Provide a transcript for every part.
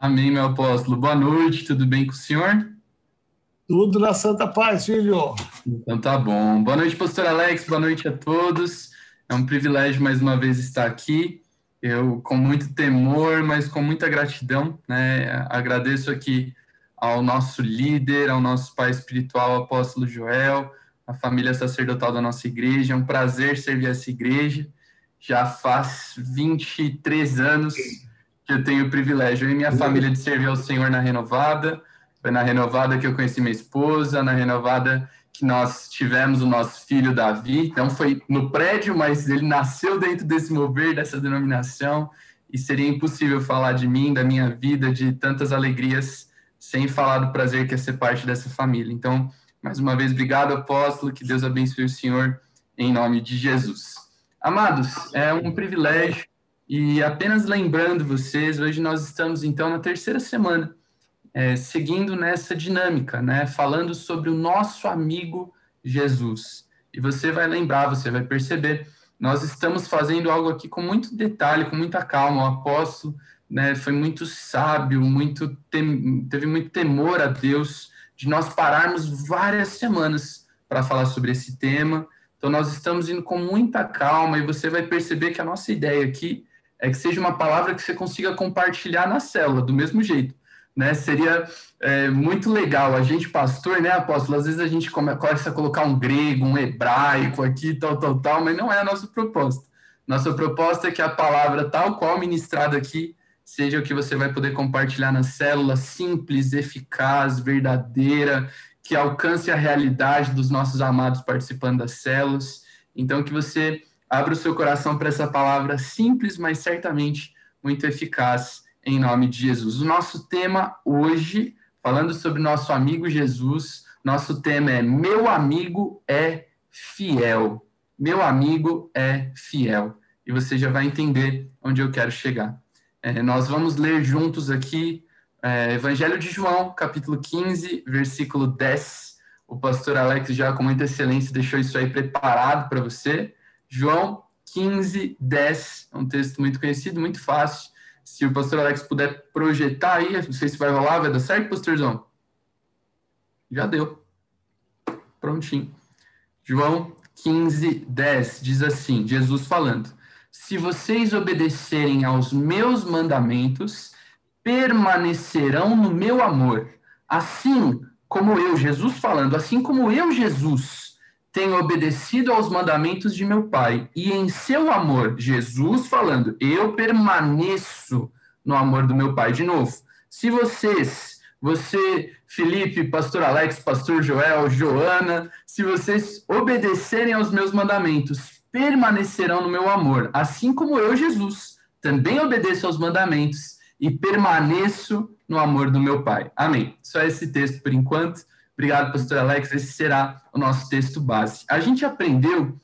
Amém, meu apóstolo. Boa noite, tudo bem com o senhor? Tudo na santa paz, filho. Então tá bom. Boa noite, pastor Alex, boa noite a todos. É um privilégio mais uma vez estar aqui. Eu, com muito temor, mas com muita gratidão, né? Agradeço aqui ao nosso líder, ao nosso pai espiritual, apóstolo Joel, a família sacerdotal da nossa igreja. É um prazer servir essa igreja. Já faz 23 anos que eu tenho o privilégio, e minha família, de servir ao Senhor na Renovada. Foi na Renovada que eu conheci minha esposa, na Renovada que nós tivemos o nosso filho Davi. Então foi no prédio, mas ele nasceu dentro desse mover, dessa denominação. E seria impossível falar de mim, da minha vida, de tantas alegrias, sem falar do prazer que é ser parte dessa família. Então, mais uma vez, obrigado, apóstolo. Que Deus abençoe o Senhor, em nome de Jesus. Amados, é um privilégio e apenas lembrando vocês, hoje nós estamos então na terceira semana, é, seguindo nessa dinâmica, né? Falando sobre o nosso amigo Jesus. E você vai lembrar, você vai perceber, nós estamos fazendo algo aqui com muito detalhe, com muita calma. O apóstolo né, foi muito sábio, muito tem, teve muito temor a Deus de nós pararmos várias semanas para falar sobre esse tema. Então, nós estamos indo com muita calma e você vai perceber que a nossa ideia aqui é que seja uma palavra que você consiga compartilhar na célula, do mesmo jeito. Né? Seria é, muito legal a gente, pastor, né, apóstolo? Às vezes a gente começa a colocar um grego, um hebraico aqui, tal, tal, tal, mas não é a nossa proposta. Nossa proposta é que a palavra, tal qual ministrada aqui, seja o que você vai poder compartilhar na célula, simples, eficaz, verdadeira, que alcance a realidade dos nossos amados participando das células. Então, que você Abra o seu coração para essa palavra simples, mas certamente muito eficaz, em nome de Jesus. O nosso tema hoje, falando sobre nosso amigo Jesus, nosso tema é Meu amigo é fiel. Meu amigo é fiel. E você já vai entender onde eu quero chegar. É, nós vamos ler juntos aqui é, Evangelho de João, capítulo 15, versículo 10. O pastor Alex já com muita excelência deixou isso aí preparado para você. João 15, 10. É um texto muito conhecido, muito fácil. Se o pastor Alex puder projetar aí, não sei se vai rolar, vai dar certo, pastorzão? Já deu. Prontinho. João 15, 10 diz assim: Jesus falando: Se vocês obedecerem aos meus mandamentos, permanecerão no meu amor, assim como eu, Jesus falando, assim como eu, Jesus, tenho obedecido aos mandamentos de meu Pai, e em seu amor, Jesus falando, eu permaneço no amor do meu Pai. De novo, se vocês, você, Felipe, Pastor Alex, Pastor Joel, Joana, se vocês obedecerem aos meus mandamentos, permanecerão no meu amor, assim como eu, Jesus, também obedeço aos mandamentos e permaneço no amor do meu Pai. Amém. Só esse texto por enquanto. Obrigado, pastor Alex. Esse será o nosso texto base. A gente aprendeu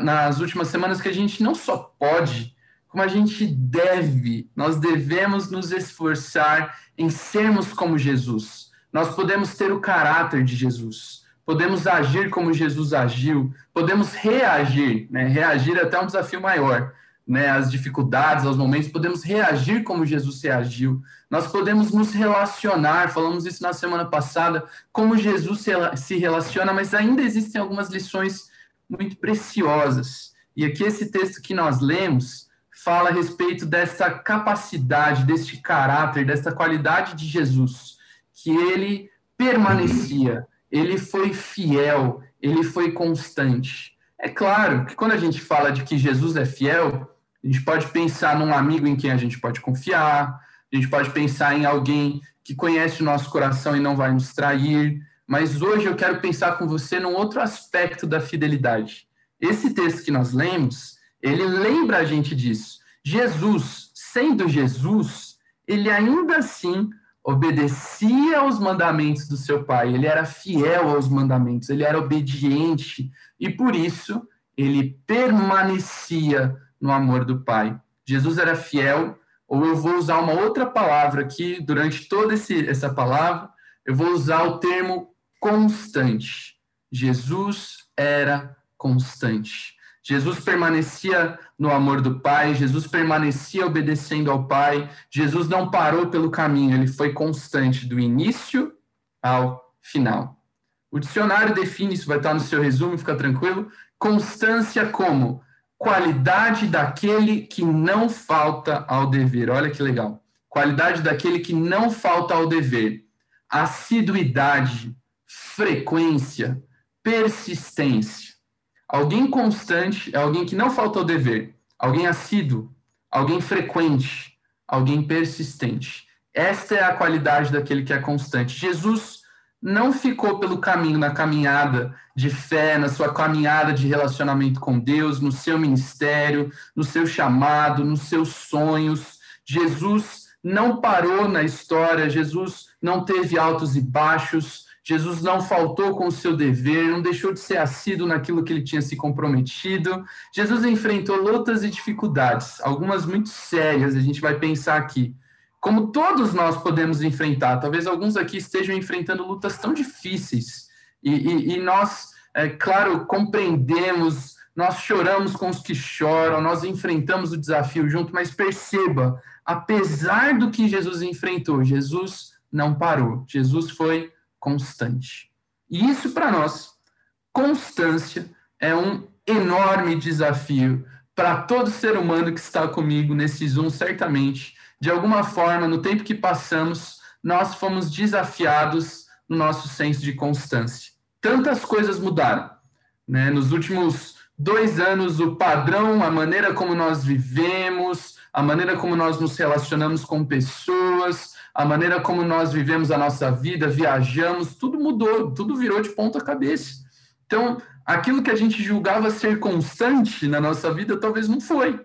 nas últimas semanas que a gente não só pode, como a gente deve, nós devemos nos esforçar em sermos como Jesus. Nós podemos ter o caráter de Jesus, podemos agir como Jesus agiu, podemos reagir, né? Reagir até um desafio maior, né, as dificuldades, aos momentos, podemos reagir como Jesus reagiu. Nós podemos nos relacionar, falamos isso na semana passada, como Jesus se relaciona, mas ainda existem algumas lições muito preciosas. E aqui esse texto que nós lemos fala a respeito dessa capacidade, deste caráter, dessa qualidade de Jesus, que ele permanecia, ele foi fiel, ele foi constante. É claro que quando a gente fala de que Jesus é fiel, a gente pode pensar num amigo em quem a gente pode confiar, a gente pode pensar em alguém que conhece o nosso coração e não vai nos trair. Mas hoje eu quero pensar com você num outro aspecto da fidelidade. Esse texto que nós lemos, ele lembra a gente disso. Jesus, sendo Jesus, ele ainda assim obedecia aos mandamentos do seu pai, ele era fiel aos mandamentos, ele era obediente e por isso ele permanecia no amor do Pai. Jesus era fiel, ou eu vou usar uma outra palavra aqui, durante toda esse, essa palavra, eu vou usar o termo constante. Jesus era constante. Jesus permanecia no amor do Pai, Jesus permanecia obedecendo ao Pai, Jesus não parou pelo caminho, ele foi constante do início ao final. O dicionário define isso, vai estar no seu resumo, fica tranquilo. Constância como qualidade daquele que não falta ao dever. Olha que legal. Qualidade daquele que não falta ao dever. Assiduidade, frequência, persistência. Alguém constante é alguém que não falta ao dever, alguém assíduo, alguém frequente, alguém persistente. Esta é a qualidade daquele que é constante. Jesus não ficou pelo caminho na caminhada de fé, na sua caminhada de relacionamento com Deus, no seu ministério, no seu chamado, nos seus sonhos. Jesus não parou na história, Jesus não teve altos e baixos, Jesus não faltou com o seu dever, não deixou de ser assíduo naquilo que ele tinha se comprometido. Jesus enfrentou lutas e dificuldades, algumas muito sérias, a gente vai pensar aqui. Como todos nós podemos enfrentar, talvez alguns aqui estejam enfrentando lutas tão difíceis, e, e, e nós, é, claro, compreendemos, nós choramos com os que choram, nós enfrentamos o desafio junto, mas perceba, apesar do que Jesus enfrentou, Jesus não parou, Jesus foi constante. E isso, para nós, constância é um enorme desafio para todo ser humano que está comigo nesse Zoom, certamente. De alguma forma, no tempo que passamos, nós fomos desafiados no nosso senso de constância. Tantas coisas mudaram. Né? Nos últimos dois anos, o padrão, a maneira como nós vivemos, a maneira como nós nos relacionamos com pessoas, a maneira como nós vivemos a nossa vida, viajamos, tudo mudou, tudo virou de ponta cabeça. Então, aquilo que a gente julgava ser constante na nossa vida, talvez não foi.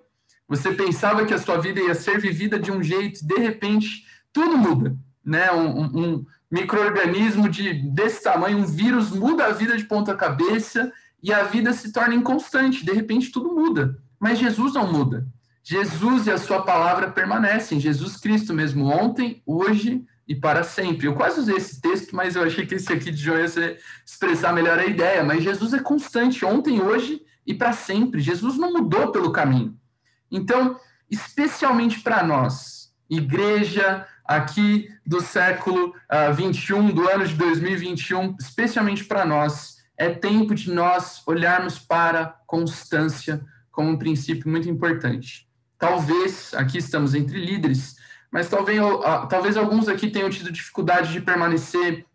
Você pensava que a sua vida ia ser vivida de um jeito, de repente, tudo muda. Né? Um, um microorganismo de, desse tamanho, um vírus muda a vida de ponta cabeça e a vida se torna inconstante. De repente, tudo muda. Mas Jesus não muda. Jesus e a sua palavra permanecem, Jesus Cristo mesmo, ontem, hoje e para sempre. Eu quase usei esse texto, mas eu achei que esse aqui de João ia expressar melhor a ideia. Mas Jesus é constante, ontem, hoje e para sempre. Jesus não mudou pelo caminho. Então, especialmente para nós, igreja aqui do século uh, ah, 21, do ano de 2021, especialmente para nós, é tempo de nós olharmos para constância como um princípio muito importante. Talvez, aqui estamos entre líderes, mas talvez, talvez alguns aqui tenham tido dificuldade de permanecer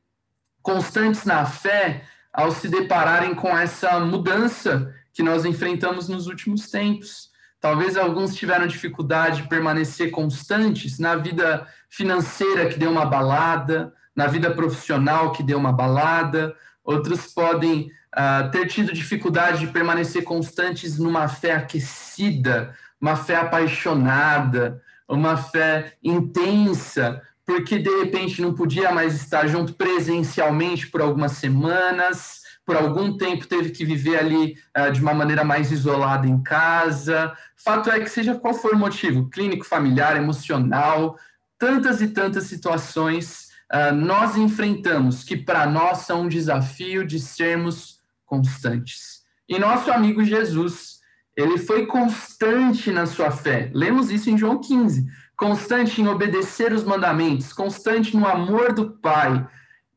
constantes na fé ao se depararem com essa mudança que nós enfrentamos nos últimos tempos. Talvez alguns tiveram dificuldade de permanecer constantes na vida financeira que deu uma balada, na vida profissional que deu uma balada. Outros podem uh, ter tido dificuldade de permanecer constantes numa fé aquecida, uma fé apaixonada, uma fé intensa, porque de repente não podia mais estar junto presencialmente por algumas semanas, por algum tempo teve que viver ali uh, de uma maneira mais isolada em casa. Fato é que, seja qual for o motivo, clínico, familiar, emocional, tantas e tantas situações uh, nós enfrentamos que para nós são um desafio de sermos constantes. E nosso amigo Jesus, ele foi constante na sua fé. Lemos isso em João 15. Constante em obedecer os mandamentos, constante no amor do Pai.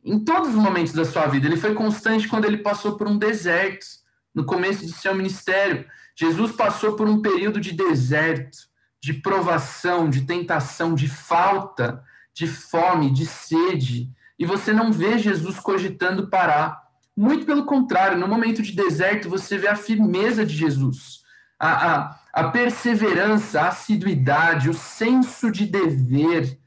Em todos os momentos da sua vida. Ele foi constante quando ele passou por um deserto, no começo do seu ministério. Jesus passou por um período de deserto, de provação, de tentação, de falta, de fome, de sede. E você não vê Jesus cogitando parar. Muito pelo contrário, no momento de deserto, você vê a firmeza de Jesus a, a, a perseverança, a assiduidade, o senso de dever.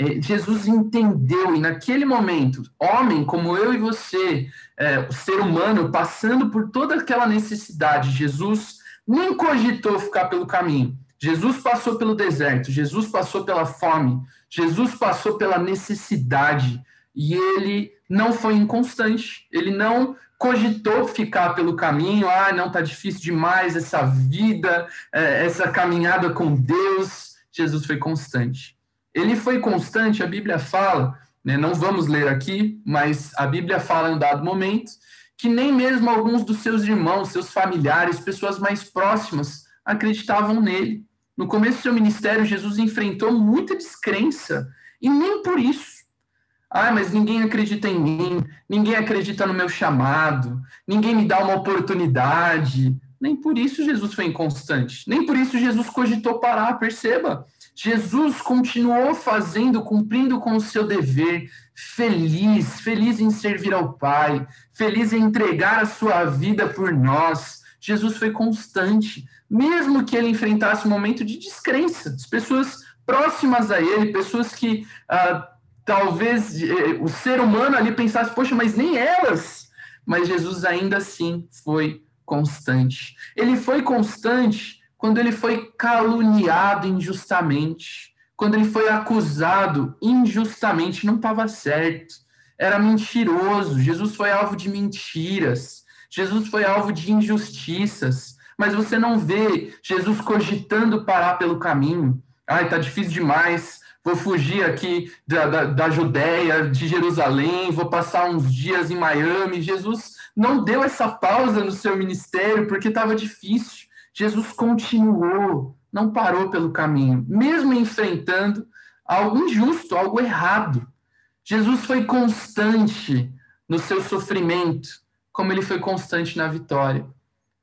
É, Jesus entendeu, e naquele momento, homem como eu e você, é, o ser humano, passando por toda aquela necessidade, Jesus nem cogitou ficar pelo caminho. Jesus passou pelo deserto, Jesus passou pela fome, Jesus passou pela necessidade e ele não foi inconstante, ele não cogitou ficar pelo caminho, ah, não está difícil demais essa vida, é, essa caminhada com Deus. Jesus foi constante. Ele foi constante, a Bíblia fala, né, não vamos ler aqui, mas a Bíblia fala em um dado momento que nem mesmo alguns dos seus irmãos, seus familiares, pessoas mais próximas acreditavam nele. No começo do seu ministério, Jesus enfrentou muita descrença, e nem por isso. Ah, mas ninguém acredita em mim, ninguém acredita no meu chamado, ninguém me dá uma oportunidade. Nem por isso Jesus foi inconstante, nem por isso Jesus cogitou parar, perceba. Jesus continuou fazendo, cumprindo com o seu dever, feliz, feliz em servir ao Pai, feliz em entregar a sua vida por nós. Jesus foi constante, mesmo que ele enfrentasse um momento de descrença, as pessoas próximas a ele, pessoas que ah, talvez eh, o ser humano ali pensasse, poxa, mas nem elas. Mas Jesus ainda assim foi constante. Ele foi constante quando ele foi caluniado injustamente, quando ele foi acusado injustamente, não estava certo, era mentiroso. Jesus foi alvo de mentiras, Jesus foi alvo de injustiças, mas você não vê Jesus cogitando parar pelo caminho. Ai, tá difícil demais. Vou fugir aqui da, da, da Judéia, de Jerusalém, vou passar uns dias em Miami. Jesus não deu essa pausa no seu ministério porque estava difícil. Jesus continuou, não parou pelo caminho, mesmo enfrentando algo injusto, algo errado. Jesus foi constante no seu sofrimento, como ele foi constante na vitória.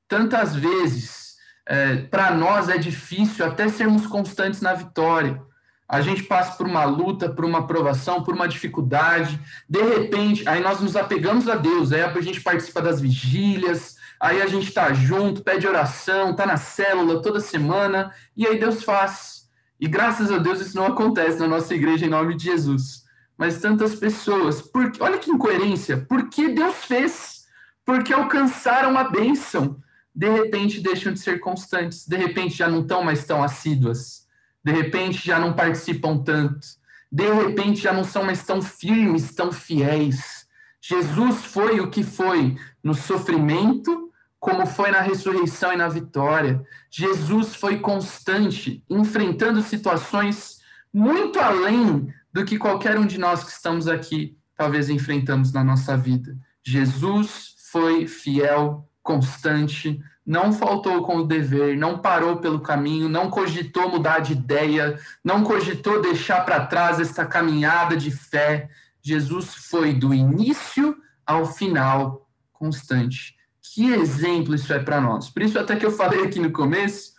Tantas vezes, é, para nós é difícil até sermos constantes na vitória. A gente passa por uma luta, por uma aprovação, por uma dificuldade. De repente, aí nós nos apegamos a Deus, aí a gente participa das vigílias, aí a gente está junto, pede oração, está na célula toda semana, e aí Deus faz. E graças a Deus isso não acontece na nossa igreja em nome de Jesus. Mas tantas pessoas, porque, olha que incoerência, porque Deus fez, porque alcançaram a bênção, de repente deixam de ser constantes, de repente já não estão mais tão assíduas, de repente já não participam tanto, de repente já não são mais tão firmes, tão fiéis. Jesus foi o que foi no sofrimento como foi na ressurreição e na vitória. Jesus foi constante, enfrentando situações muito além do que qualquer um de nós que estamos aqui talvez enfrentamos na nossa vida. Jesus foi fiel, constante, não faltou com o dever, não parou pelo caminho, não cogitou mudar de ideia, não cogitou deixar para trás esta caminhada de fé. Jesus foi do início ao final constante. Que exemplo isso é para nós. Por isso, até que eu falei aqui no começo,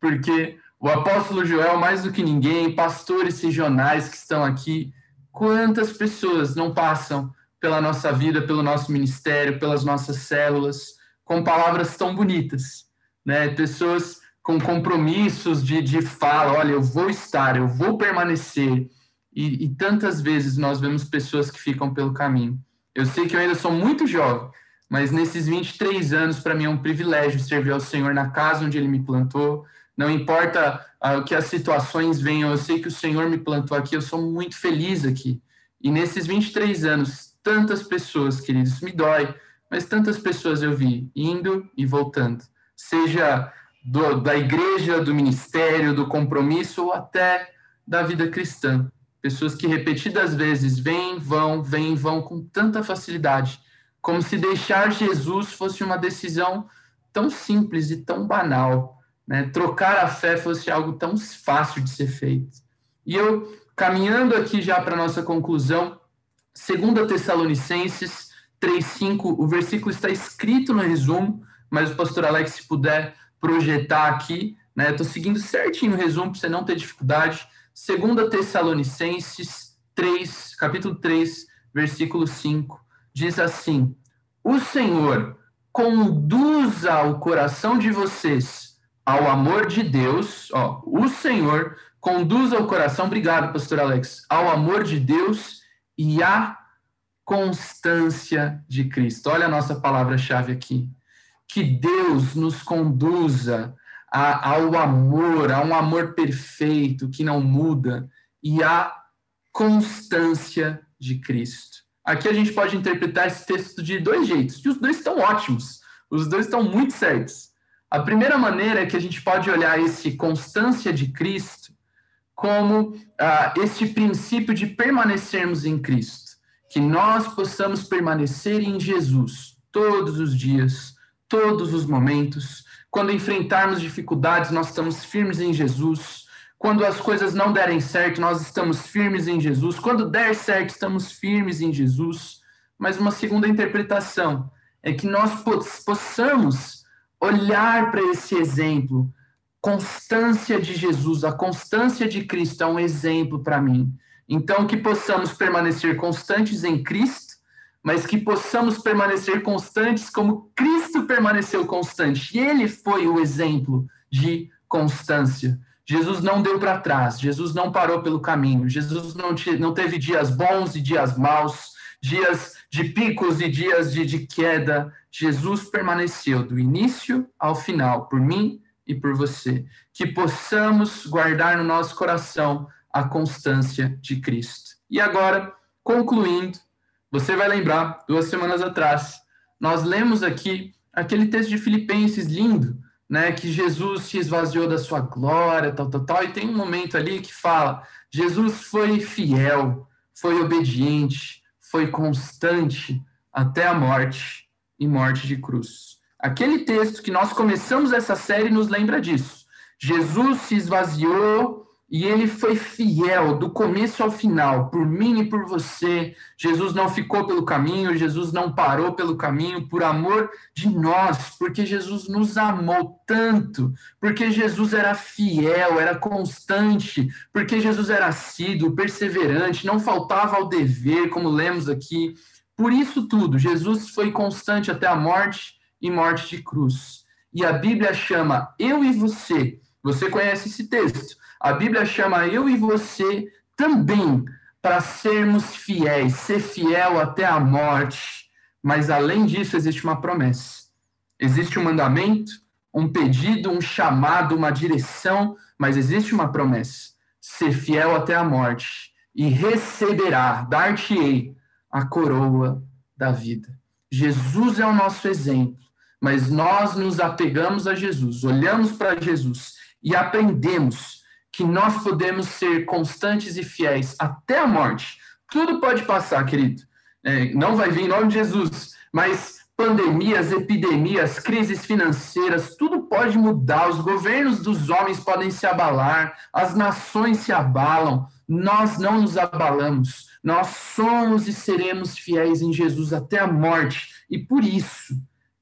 porque o apóstolo Joel, mais do que ninguém, pastores regionais que estão aqui, quantas pessoas não passam pela nossa vida, pelo nosso ministério, pelas nossas células, com palavras tão bonitas, né? Pessoas com compromissos de, de fala, olha, eu vou estar, eu vou permanecer. E, e tantas vezes nós vemos pessoas que ficam pelo caminho. Eu sei que eu ainda sou muito jovem, mas nesses 23 anos, para mim é um privilégio servir ao Senhor na casa onde Ele me plantou. Não importa uh, que as situações venham, eu sei que o Senhor me plantou aqui, eu sou muito feliz aqui. E nesses 23 anos, tantas pessoas, queridos, me dói, mas tantas pessoas eu vi indo e voltando, seja do, da igreja, do ministério, do compromisso ou até da vida cristã. Pessoas que repetidas vezes vêm, vão, vêm, vão com tanta facilidade como se deixar Jesus fosse uma decisão tão simples e tão banal, né? Trocar a fé fosse algo tão fácil de ser feito. E eu, caminhando aqui já para nossa conclusão, 2 Tessalonicenses 3,5, o versículo está escrito no resumo, mas o pastor Alex, se puder projetar aqui, né? Estou seguindo certinho o resumo para você não ter dificuldade. 2 Tessalonicenses 3, capítulo 3, versículo 5 diz assim: O Senhor conduza o coração de vocês ao amor de Deus, ó, o Senhor conduza o coração, obrigado, pastor Alex, ao amor de Deus e à constância de Cristo. Olha a nossa palavra-chave aqui. Que Deus nos conduza a, ao amor, a um amor perfeito que não muda e à constância de Cristo. Aqui a gente pode interpretar esse texto de dois jeitos, e os dois estão ótimos, os dois estão muito certos. A primeira maneira é que a gente pode olhar esse constância de Cristo como ah, princípio de permanecermos em Cristo, que nós possamos permanecer em Jesus todos os dias, todos os momentos. Quando enfrentarmos dificuldades, nós estamos firmes em Jesus. Quando as coisas não derem certo, nós estamos firmes em Jesus. Quando der certo, estamos firmes em Jesus. Mas uma segunda interpretação é que nós possamos olhar para esse exemplo. Constância de Jesus, a constância de Cristo é um exemplo para mim. Então, que possamos permanecer constantes em Cristo, mas que possamos permanecer constantes como Cristo permaneceu constante. E ele foi o exemplo de constância. Jesus não deu para trás, Jesus não parou pelo caminho, Jesus não, te, não teve dias bons e dias maus, dias de picos e dias de, de queda. Jesus permaneceu do início ao final, por mim e por você. Que possamos guardar no nosso coração a constância de Cristo. E agora, concluindo, você vai lembrar, duas semanas atrás, nós lemos aqui aquele texto de Filipenses lindo, né, que Jesus se esvaziou da sua glória, tal, tal, tal, e tem um momento ali que fala: Jesus foi fiel, foi obediente, foi constante até a morte e morte de cruz. Aquele texto que nós começamos essa série nos lembra disso. Jesus se esvaziou e ele foi fiel do começo ao final, por mim e por você. Jesus não ficou pelo caminho, Jesus não parou pelo caminho por amor de nós, porque Jesus nos amou tanto, porque Jesus era fiel, era constante, porque Jesus era assíduo, perseverante, não faltava ao dever, como lemos aqui. Por isso tudo, Jesus foi constante até a morte e morte de cruz. E a Bíblia chama eu e você, você conhece esse texto a Bíblia chama eu e você também para sermos fiéis, ser fiel até a morte. Mas além disso, existe uma promessa. Existe um mandamento, um pedido, um chamado, uma direção, mas existe uma promessa: ser fiel até a morte e receberá, dar-te-ei a coroa da vida. Jesus é o nosso exemplo, mas nós nos apegamos a Jesus, olhamos para Jesus e aprendemos que nós podemos ser constantes e fiéis até a morte. Tudo pode passar, querido. É, não vai vir em nome de Jesus, mas pandemias, epidemias, crises financeiras, tudo pode mudar. Os governos dos homens podem se abalar, as nações se abalam. Nós não nos abalamos. Nós somos e seremos fiéis em Jesus até a morte. E por isso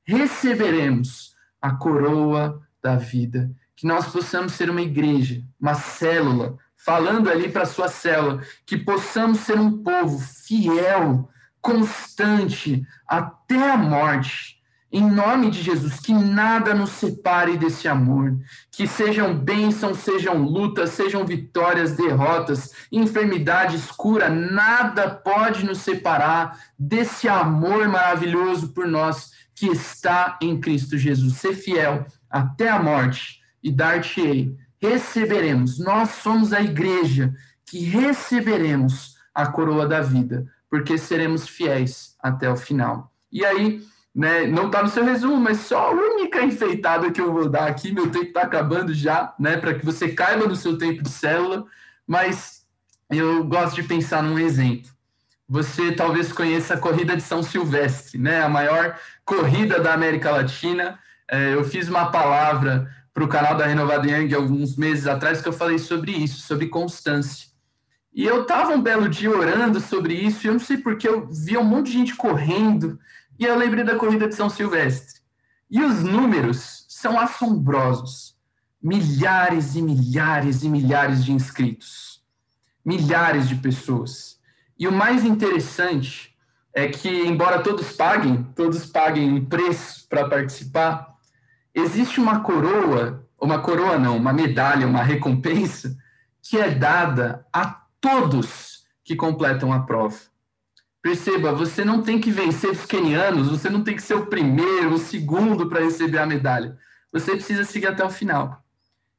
receberemos a coroa da vida que nós possamos ser uma igreja, uma célula, falando ali para a sua célula, que possamos ser um povo fiel, constante, até a morte. Em nome de Jesus, que nada nos separe desse amor, que sejam bênçãos, sejam lutas, sejam vitórias, derrotas, enfermidades, cura, nada pode nos separar desse amor maravilhoso por nós que está em Cristo Jesus. Ser fiel até a morte e dar-te-ei. Receberemos, nós somos a igreja que receberemos a coroa da vida, porque seremos fiéis até o final. E aí, né, não está no seu resumo, mas só a única enfeitada que eu vou dar aqui, meu tempo está acabando já, né, para que você caiba no seu tempo de célula, mas eu gosto de pensar num exemplo. Você talvez conheça a corrida de São Silvestre, né, a maior corrida da América Latina. É, eu fiz uma palavra para o canal da Renovada Young alguns meses atrás que eu falei sobre isso, sobre constância. E eu estava um belo dia orando sobre isso, e eu não sei porque eu via um monte de gente correndo, e eu lembrei da corrida de São Silvestre. E os números são assombrosos. Milhares e milhares e milhares de inscritos. Milhares de pessoas. E o mais interessante é que, embora todos paguem, todos paguem um preço para participar, existe uma coroa, uma coroa não, uma medalha, uma recompensa, que é dada a todos que completam a prova. Perceba, você não tem que vencer os quenianos, você não tem que ser o primeiro, o segundo para receber a medalha. Você precisa seguir até o final.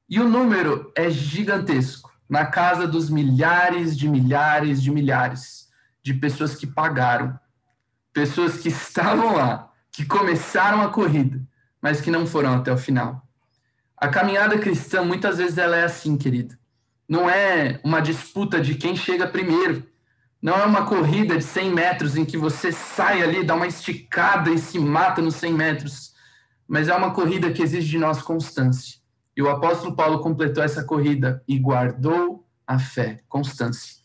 E o número é gigantesco na casa dos milhares de milhares de milhares de pessoas que pagaram, pessoas que estavam lá, que começaram a corrida, mas que não foram até o final. A caminhada cristã, muitas vezes, ela é assim, querido. Não é uma disputa de quem chega primeiro. Não é uma corrida de 100 metros em que você sai ali, dá uma esticada e se mata nos 100 metros, mas é uma corrida que exige de nós constância. E o apóstolo Paulo completou essa corrida e guardou a fé, constância.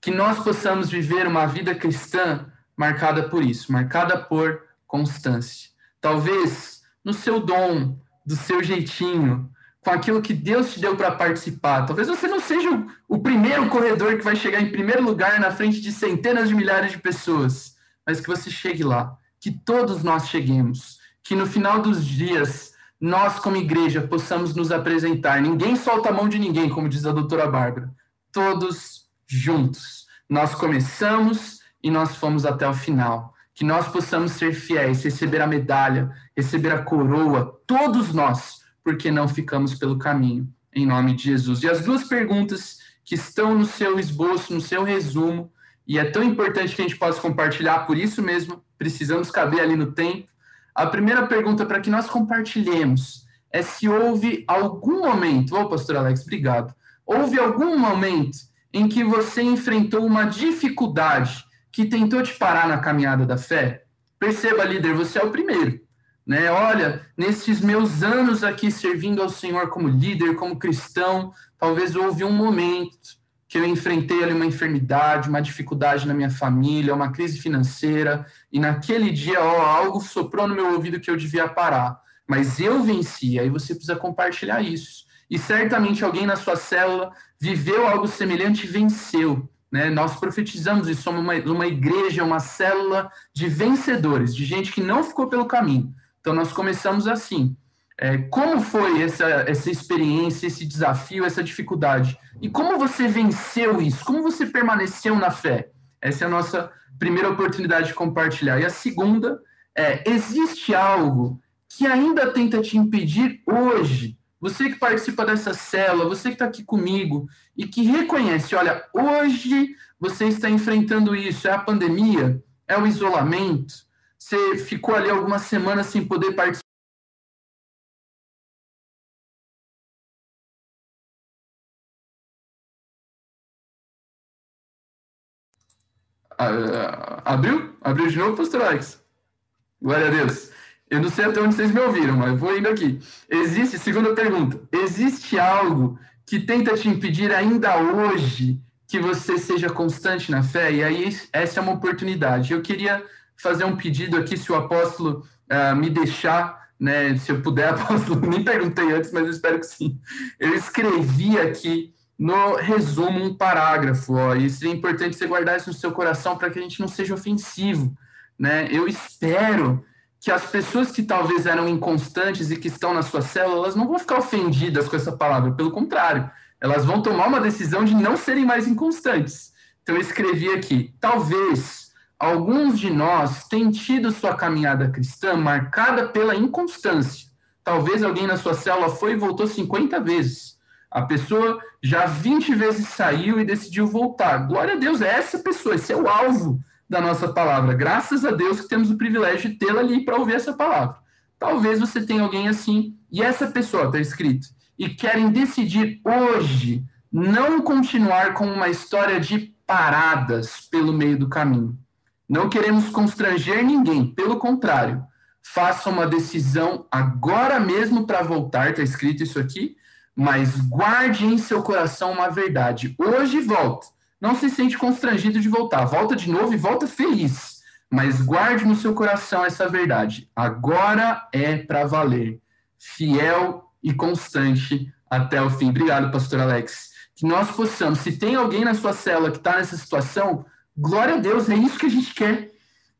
Que nós possamos viver uma vida cristã marcada por isso, marcada por constância. Talvez no seu dom, do seu jeitinho, com aquilo que Deus te deu para participar. Talvez você não seja o, primeiro corredor que vai chegar em primeiro lugar na frente de centenas de milhares de pessoas, mas que você chegue lá, que todos nós cheguemos, que no final dos dias nós como igreja possamos nos apresentar. Ninguém solta a mão de ninguém, como diz a doutora Bárbara. Todos juntos. Nós começamos e nós fomos até o final. Que nós possamos ser fiéis, receber a medalha, receber a coroa, todos nós porque não ficamos pelo caminho, em nome de Jesus. E as duas perguntas que estão no seu esboço, no seu resumo, e é tão importante que a gente possa compartilhar, por isso mesmo, precisamos caber ali no tempo. A primeira pergunta para que nós compartilhemos é se houve algum momento, ô oh, pastor Alex, obrigado. Houve algum momento em que você enfrentou uma dificuldade que tentou te parar na caminhada da fé? Perceba, líder, você é o primeiro. Né? Olha, nesses meus anos aqui servindo ao Senhor como líder, como cristão, talvez houve um momento que eu enfrentei ali uma enfermidade, uma dificuldade na minha família, uma crise financeira, e naquele dia ó, algo soprou no meu ouvido que eu devia parar. Mas eu venci, aí você precisa compartilhar isso. E certamente alguém na sua célula viveu algo semelhante e venceu. Né? Nós profetizamos isso, somos uma, uma igreja, uma célula de vencedores, de gente que não ficou pelo caminho, então, nós começamos assim. É, como foi essa, essa experiência, esse desafio, essa dificuldade? E como você venceu isso? Como você permaneceu na fé? Essa é a nossa primeira oportunidade de compartilhar. E a segunda é: existe algo que ainda tenta te impedir hoje? Você que participa dessa célula, você que está aqui comigo e que reconhece, olha, hoje você está enfrentando isso, é a pandemia, é o isolamento, você ficou ali algumas semanas sem poder participar. Ah, abriu? Abriu de novo, pastor Alex? Glória a Deus. Eu não sei até onde vocês me ouviram, mas vou indo aqui. Existe, segunda pergunta, existe algo que tenta te impedir ainda hoje que você seja constante na fé? E aí, essa é uma oportunidade. Eu queria fazer um pedido aqui, se o apóstolo uh, me deixar, né, se eu puder, apóstolo, nem perguntei antes, mas espero que sim. Eu escrevi aqui no resumo um parágrafo, ó, e seria importante você guardar isso no seu coração para que a gente não seja ofensivo, né? Eu espero que as pessoas que talvez eram inconstantes e que estão na sua célula, elas não vão ficar ofendidas com essa palavra, pelo contrário, elas vão tomar uma decisão de não serem mais inconstantes. Então eu escrevi aqui, talvez alguns de nós têm tido sua caminhada cristã marcada pela inconstância. Talvez alguém na sua célula foi e voltou 50 vezes. A pessoa já 20 vezes saiu e decidiu voltar. Glória a Deus, é essa pessoa, esse é o alvo da nossa palavra. Graças a Deus que temos o privilégio de tê-la ali para ouvir essa palavra. Talvez você tenha alguém assim, e essa pessoa está escrito, e querem decidir hoje não continuar com uma história de paradas pelo meio do caminho. Não queremos constranger ninguém, pelo contrário, faça uma decisão agora mesmo para voltar, está escrito isso aqui, mas guarde em seu coração uma verdade. Hoje volta. Não se sente constrangido de voltar. Volta de novo e volta feliz. Mas guarde no seu coração essa verdade. Agora é para valer. Fiel e constante até o fim. Obrigado, pastor Alex. Que nós possamos, se tem alguém na sua célula que está nessa situação, Glória a Deus, é isso que a gente quer.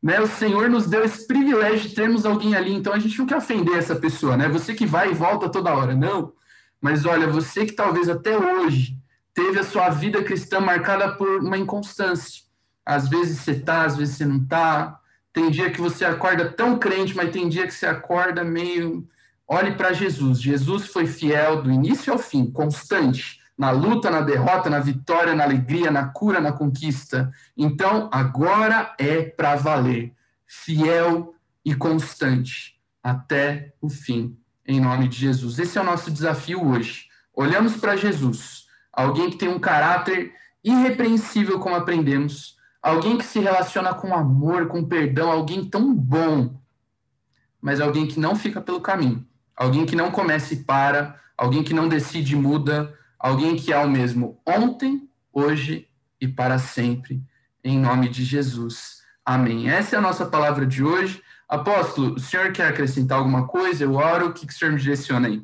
Né? O Senhor nos deu esse privilégio de termos alguém ali, então a gente não quer ofender essa pessoa, né? Você que vai e volta toda hora, não. Mas olha, você que talvez até hoje teve a sua vida cristã marcada por uma inconstância. Às vezes você tá, às vezes você não tá. Tem dia que você acorda tão crente, mas tem dia que você acorda meio. Olhe para Jesus. Jesus foi fiel do início ao fim, constante na luta, na derrota, na vitória, na alegria, na cura, na conquista. Então, agora é para valer, fiel e constante até o fim, em nome de Jesus. Esse é o nosso desafio hoje. Olhamos para Jesus, alguém que tem um caráter irrepreensível como aprendemos, alguém que se relaciona com amor, com perdão, alguém tão bom, mas alguém que não fica pelo caminho, alguém que não começa e para, alguém que não decide e muda, alguém que é o mesmo ontem, hoje e para sempre, em nome de Jesus. Amém. Essa é a nossa palavra de hoje. Apóstolo, o senhor quer acrescentar alguma coisa? Eu oro, o que, que o senhor me direciona aí?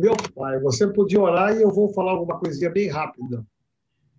Meu pai, você podia orar e eu vou falar alguma coisinha bem rápida.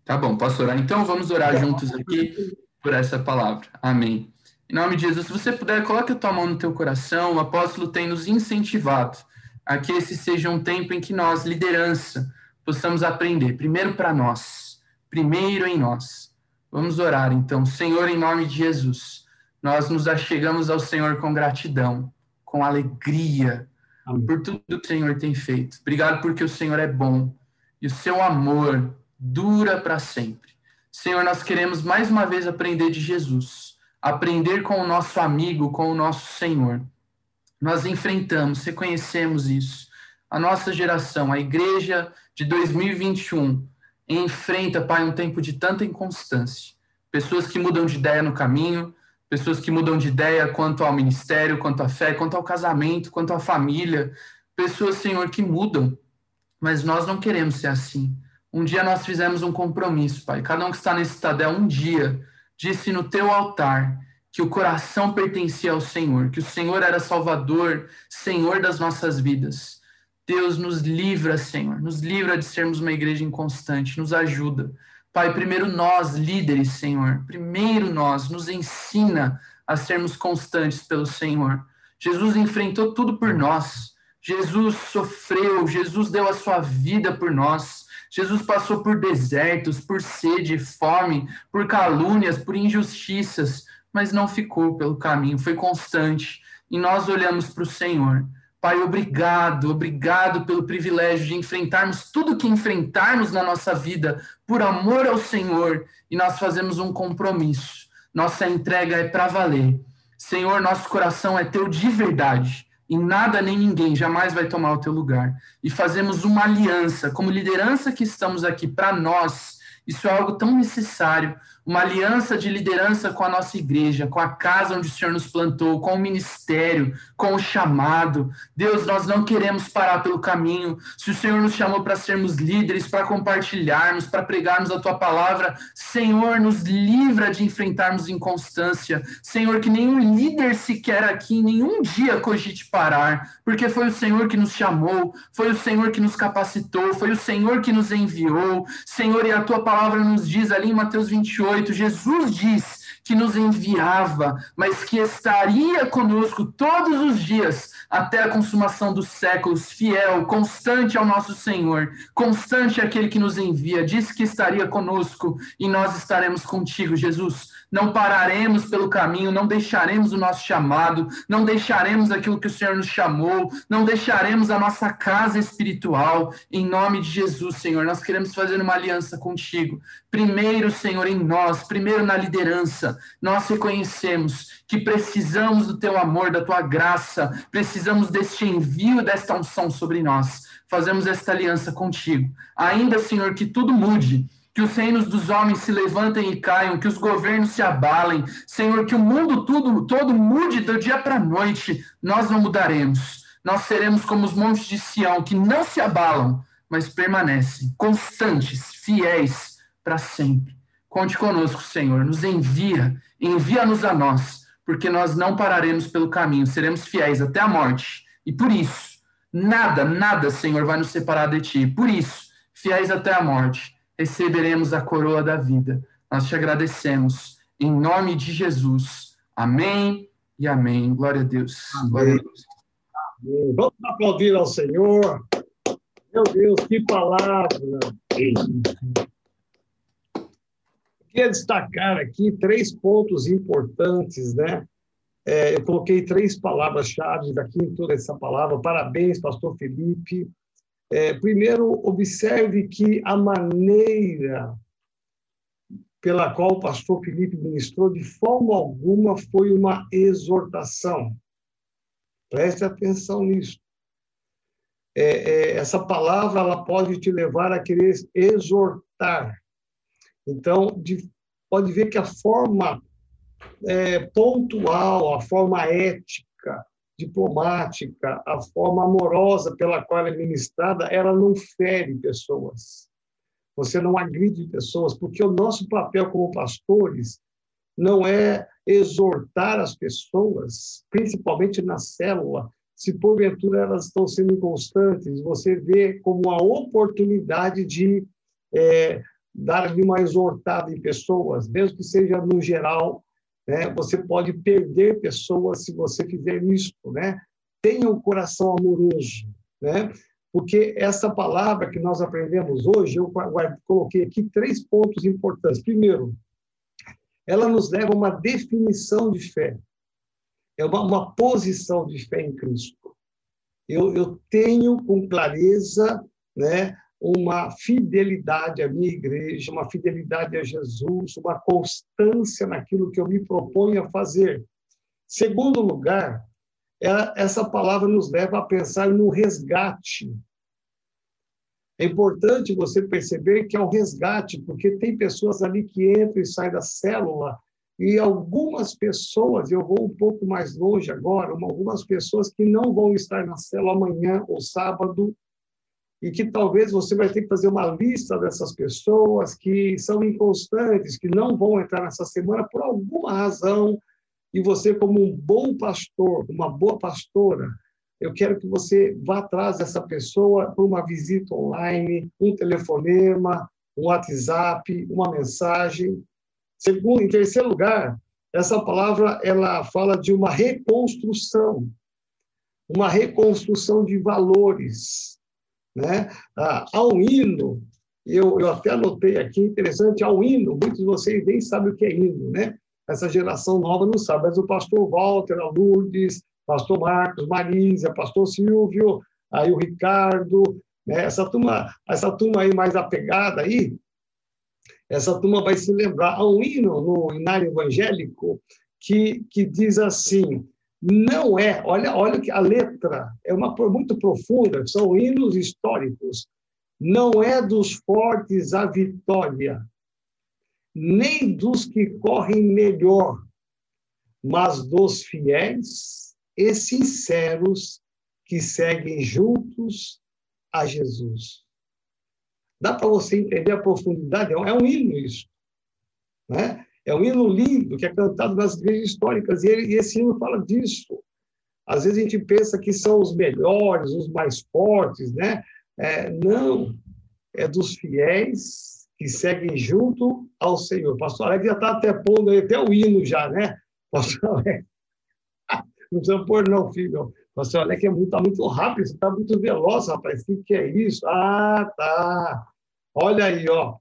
Tá bom, posso orar? Então vamos orar juntos aqui por essa palavra. Amém. Em nome de Jesus, se você puder, coloque a tua mão no teu coração. O apóstolo tem nos incentivado a que esse seja um tempo em que nós, liderança, possamos aprender. Primeiro para nós, primeiro em nós. Vamos orar então. Senhor, em nome de Jesus, nós nos achegamos ao Senhor com gratidão, com alegria, Amém. por tudo que o Senhor tem feito. Obrigado porque o Senhor é bom e o seu amor dura para sempre. Senhor, nós queremos mais uma vez aprender de Jesus, aprender com o nosso amigo, com o nosso Senhor. Nós enfrentamos, reconhecemos isso. A nossa geração, a igreja de 2021, enfrenta, Pai, um tempo de tanta inconstância. Pessoas que mudam de ideia no caminho, pessoas que mudam de ideia quanto ao ministério, quanto à fé, quanto ao casamento, quanto à família. Pessoas, Senhor, que mudam. Mas nós não queremos ser assim. Um dia nós fizemos um compromisso, Pai. Cada um que está nesse estadel, um dia, disse no teu altar que o coração pertencia ao Senhor, que o Senhor era Salvador, Senhor das nossas vidas. Deus nos livra, Senhor, nos livra de sermos uma igreja inconstante, nos ajuda. Pai, primeiro nós, líderes, Senhor, primeiro nós, nos ensina a sermos constantes pelo Senhor. Jesus enfrentou tudo por nós. Jesus sofreu, Jesus deu a sua vida por nós. Jesus passou por desertos, por sede, fome, por calúnias, por injustiças, mas não ficou pelo caminho, foi constante. E nós olhamos para o Senhor. Pai, obrigado, obrigado pelo privilégio de enfrentarmos tudo que enfrentarmos na nossa vida por amor ao Senhor e nós fazemos um compromisso. Nossa entrega é para valer. Senhor, nosso coração é teu de verdade e nada nem ninguém jamais vai tomar o teu lugar. E fazemos uma aliança, como liderança que estamos aqui para nós, isso é algo tão necessário, uma aliança de liderança com a nossa igreja, com a casa onde o Senhor nos plantou, com o ministério, com o chamado. Deus, nós não queremos parar pelo caminho. Se o Senhor nos chamou para sermos líderes, para compartilharmos, para pregarmos a tua palavra, Senhor, nos livra de enfrentarmos inconstância. Senhor, que nenhum líder sequer aqui, nenhum dia cogite parar, porque foi o Senhor que nos chamou, foi o Senhor que nos capacitou, foi o Senhor que nos enviou. Senhor, e a tua palavra nos diz ali em Mateus 28, 28, Jesus diz que nos enviava, mas que estaria conosco todos os dias até a consumação dos séculos, fiel, constante ao nosso Senhor, constante aquele que nos envia, disse que estaria conosco e nós estaremos contigo, Jesus não pararemos pelo caminho, não deixaremos o nosso chamado, não deixaremos aquilo que o Senhor nos chamou, não deixaremos a nossa casa espiritual. Em nome de Jesus, Senhor, nós queremos fazer uma aliança contigo. Primeiro, Senhor, em nós, primeiro na liderança, nós reconhecemos que precisamos do teu amor, da tua graça, precisamos deste envio, desta unção sobre nós. Fazemos esta aliança contigo. Ainda, Senhor, que tudo mude que os reinos dos homens se levantem e caiam, que os governos se abalem, Senhor, que o mundo tudo, todo mude do dia para a noite, nós não mudaremos. Nós seremos como os montes de Sião, que não se abalam, mas permanecem constantes, fiéis para sempre. Conte conosco, Senhor, nos envia, envia-nos a nós, porque nós não pararemos pelo caminho, seremos fiéis até a morte. E por isso, nada, nada, Senhor, vai nos separar de ti. Por isso, fiéis até a morte receberemos a coroa da vida. Nós te agradecemos em nome de Jesus. Amém e amém. Glória a Deus. Amém. Glória a Deus. Amém. Vamos aplaudir ao Senhor. Meu Deus, que palavra! Queria destacar aqui três pontos importantes, né? É, eu coloquei três palavras-chave aqui em toda essa palavra. Parabéns, pastor Felipe. É, primeiro, observe que a maneira pela qual o pastor Felipe ministrou, de forma alguma foi uma exortação. Preste atenção nisso. é, é, essa palavra ela pode te levar a querer exortar. Então, de, pode ver que a forma é, pontual, a forma ética, diplomática, a forma amorosa pela qual é ministrada, ela não fere pessoas. Você não agride pessoas, porque o nosso papel como pastores não é exortar as pessoas, principalmente na célula, se porventura elas estão sendo inconstantes, você vê como uma oportunidade de é, dar uma exortada em pessoas, mesmo que seja no geral, né? Você pode perder pessoas se você fizer isso, né? Tenha um coração amoroso, né? Porque essa palavra que nós aprendemos hoje, eu coloquei aqui três pontos importantes. Primeiro, ela nos leva a uma definição de fé. É uma, uma posição de fé em Cristo. Eu, eu tenho com clareza né, uma fidelidade à minha igreja, uma fidelidade a Jesus, uma constância naquilo que eu me proponho a fazer. Segundo lugar, essa palavra nos leva a pensar no resgate. É importante você perceber que é um resgate, porque tem pessoas ali que entram e saem da célula, e algumas pessoas, eu vou um pouco mais longe agora, algumas pessoas que não vão estar na célula amanhã ou sábado, e que talvez você vai ter que fazer uma lista dessas pessoas que são inconstantes, que não vão entrar nessa semana por alguma razão, e você, como um bom pastor, uma boa pastora, eu quero que você vá atrás dessa pessoa por uma visita online, um telefonema, um WhatsApp, uma mensagem. Segundo, em terceiro lugar, essa palavra ela fala de uma reconstrução, uma reconstrução de valores. Né? Ah, há um hino, eu, eu até anotei aqui, interessante, há um hino, muitos de vocês nem sabem o que é hino, né? Essa geração nova não sabe, mas o pastor Walter, a Lourdes, pastor Marcos, Marísia, pastor Silvio, aí o Ricardo, né? essa turma, essa turma aí mais apegada aí, essa turma vai se lembrar. Há um hino no inário evangélico que, que diz assim: não é, olha, olha que a letra é uma muito profunda, são hinos históricos. Não é dos fortes a vitória, nem dos que correm melhor, mas dos fiéis e sinceros que seguem juntos a Jesus. Dá para você entender a profundidade? É um hino isso. Né? É um hino lindo que é cantado nas igrejas históricas, e, ele, e esse hino fala disso. Às vezes a gente pensa que são os melhores, os mais fortes, né? É, não, é dos fiéis que seguem junto ao Senhor. Pastor Alex já está até pondo aí até o hino já, né? Pastor Alex. Não precisa pôr não, filho. Pastor Alex é muito, tá muito rápido, você está muito veloz, rapaz. O que é isso? Ah, tá. Olha aí, ó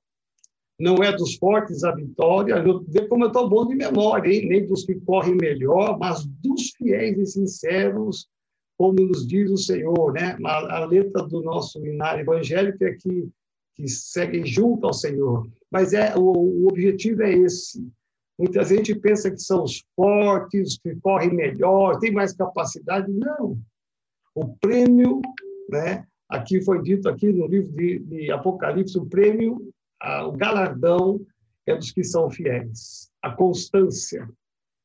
não é dos fortes a vitória, vê como eu estou bom de memória, hein? nem dos que correm melhor, mas dos fiéis e sinceros, como nos diz o Senhor, né? A, a letra do nosso hinário evangélico é que, que seguem junto ao Senhor. Mas é o, o objetivo é esse. Muita gente pensa que são os fortes, que correm melhor, têm mais capacidade. Não. O prêmio, né? Aqui foi dito aqui no livro de, de Apocalipse, o prêmio o galardão é dos que são fiéis, a constância.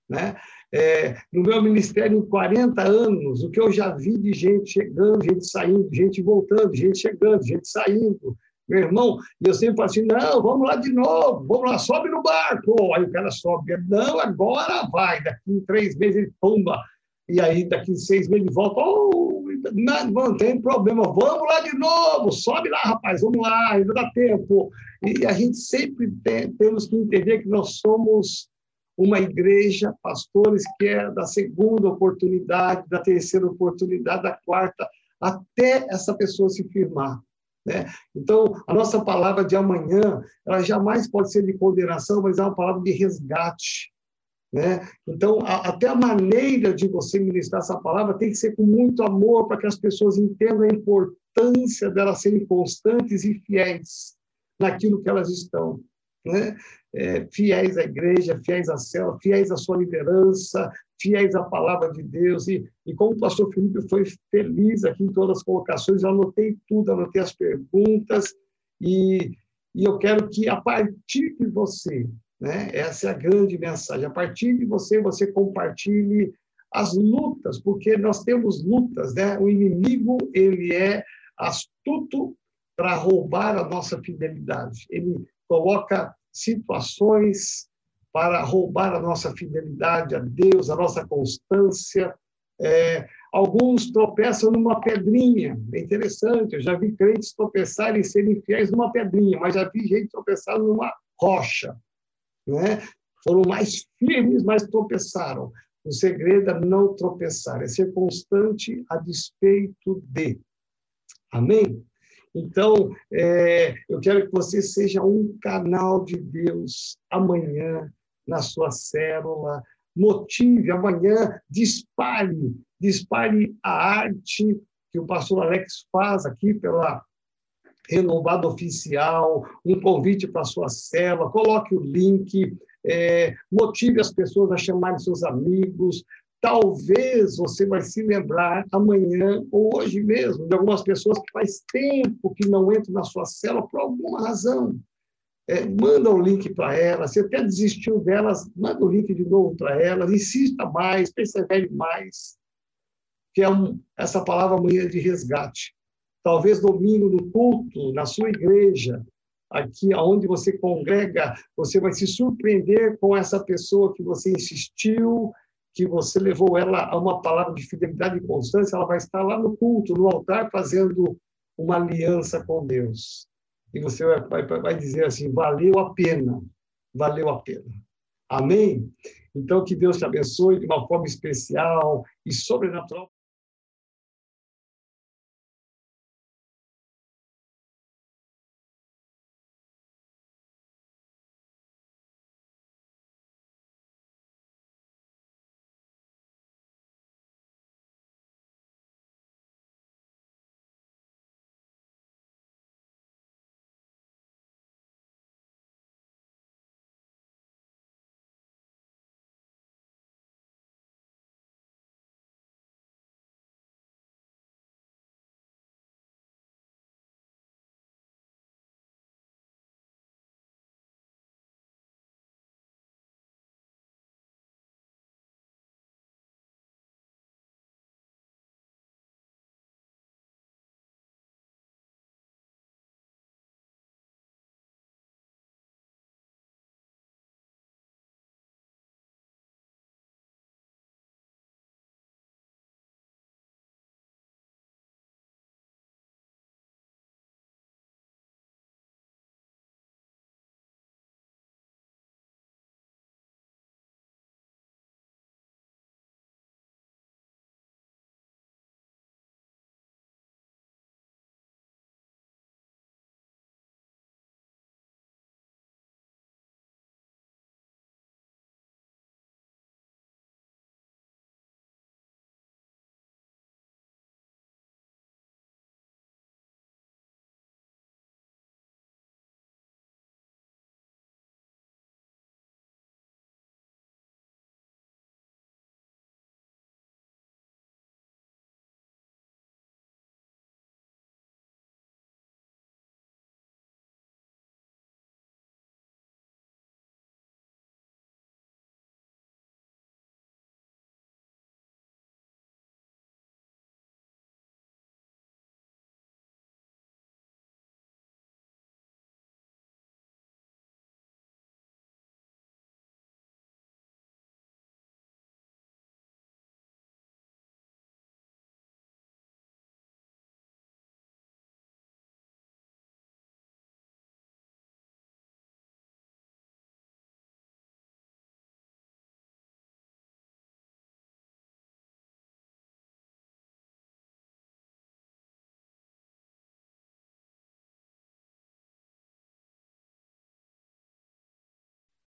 Né? É, no meu ministério, em 40 anos, o que eu já vi de gente chegando, gente saindo, gente voltando, gente chegando, gente saindo, meu irmão, e eu sempre falo assim, não, vamos lá de novo, vamos lá, sobe no barco. Aí o cara sobe, não, agora vai, daqui em três meses ele pumba, e aí daqui em seis meses ele volta, oh, não, não tem problema, vamos lá de novo, sobe lá, rapaz, vamos lá, ainda dá tempo. E a gente sempre tem, temos que entender que nós somos uma igreja, pastores, que é da segunda oportunidade, da terceira oportunidade, da quarta, até essa pessoa se firmar. Né? Então, a nossa palavra de amanhã, ela jamais pode ser de condenação, mas é uma palavra de resgate. Né? Então, a, até a maneira de você ministrar essa palavra tem que ser com muito amor para que as pessoas entendam a importância delas serem constantes e fiéis naquilo que elas estão. né? É, fiéis à igreja, fiéis à célula, fiéis à sua liderança, fiéis à palavra de Deus. E, e como o pastor Felipe foi feliz aqui em todas as colocações, eu anotei tudo, anotei as perguntas, e, e eu quero que a partir de você, né, essa é a grande mensagem, a partir de você, você compartilhe as lutas, porque nós temos lutas, né? O inimigo, ele é astuto para roubar a nossa fidelidade. Ele coloca situações para roubar a nossa fidelidade a Deus, a nossa constância. É, alguns tropeçam numa pedrinha, é interessante. Eu já vi crentes tropeçarem e serem fiéis numa pedrinha, mas já vi gente tropeçar numa rocha. Né? Foram mais firmes, mas tropeçaram. O segredo é não tropeçar, é ser constante a despeito de. Amém? Então, é, eu quero que você seja um canal de Deus amanhã na sua célula. Motive amanhã, dispare, dispare a arte que o pastor Alex faz aqui pela renovada oficial, um convite para a sua célula, coloque o link, é, motive as pessoas a chamarem seus amigos, Talvez você vai se lembrar amanhã ou hoje mesmo de algumas pessoas que faz tempo que não entram na sua célula por alguma razão. É, manda o link para elas, você até desistiu delas, manda o link de novo para elas, insista mais, persevere mais, que é um, essa palavra amanhã de resgate. Talvez domingo no culto, na sua igreja, aqui aonde você congrega, você vai se surpreender com essa pessoa que você insistiu, que você levou ela a uma palavra de fidelidade e constância, ela vai estar lá no culto, no altar, fazendo uma aliança com Deus. E você vai, vai, vai dizer assim: valeu a pena, valeu a pena. Amém? Então, que Deus te abençoe de uma forma especial e sobrenatural.